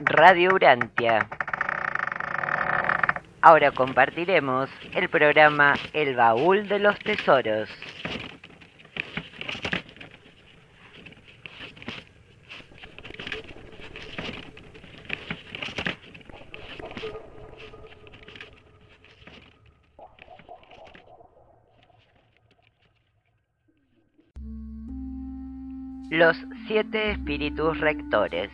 Radio Urantia. Ahora compartiremos el programa El Baúl de los Tesoros. Los siete espíritus rectores.